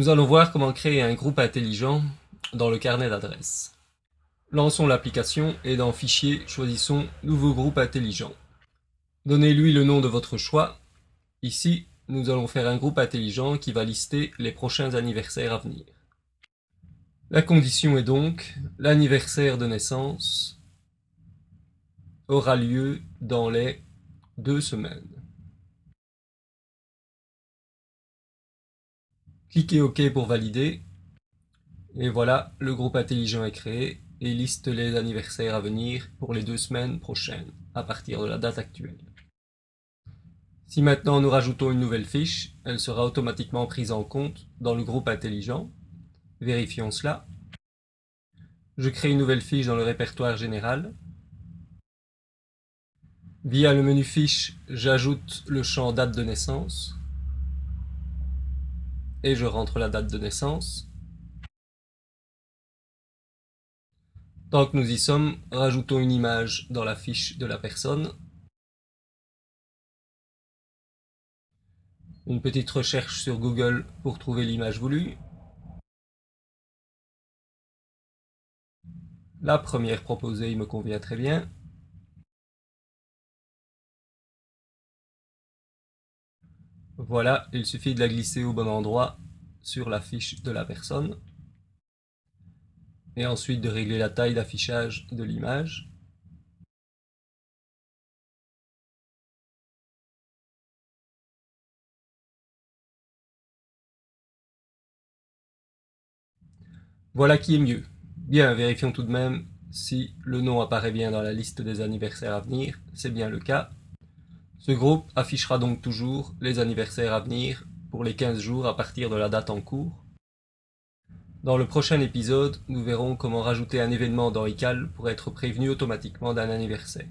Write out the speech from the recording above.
Nous allons voir comment créer un groupe intelligent dans le carnet d'adresses. Lançons l'application et dans Fichier, choisissons Nouveau groupe intelligent. Donnez-lui le nom de votre choix. Ici, nous allons faire un groupe intelligent qui va lister les prochains anniversaires à venir. La condition est donc l'anniversaire de naissance aura lieu dans les deux semaines. Cliquez OK pour valider. Et voilà, le groupe intelligent est créé et liste les anniversaires à venir pour les deux semaines prochaines, à partir de la date actuelle. Si maintenant nous rajoutons une nouvelle fiche, elle sera automatiquement prise en compte dans le groupe intelligent. Vérifions cela. Je crée une nouvelle fiche dans le répertoire général. Via le menu Fiche, j'ajoute le champ Date de naissance et je rentre la date de naissance. Tant que nous y sommes, rajoutons une image dans la fiche de la personne. Une petite recherche sur Google pour trouver l'image voulue. La première proposée me convient très bien. Voilà, il suffit de la glisser au bon endroit sur la fiche de la personne. Et ensuite de régler la taille d'affichage de l'image. Voilà qui est mieux. Bien, vérifions tout de même si le nom apparaît bien dans la liste des anniversaires à venir. C'est bien le cas. Ce groupe affichera donc toujours les anniversaires à venir pour les 15 jours à partir de la date en cours. Dans le prochain épisode, nous verrons comment rajouter un événement dans iCal pour être prévenu automatiquement d'un anniversaire.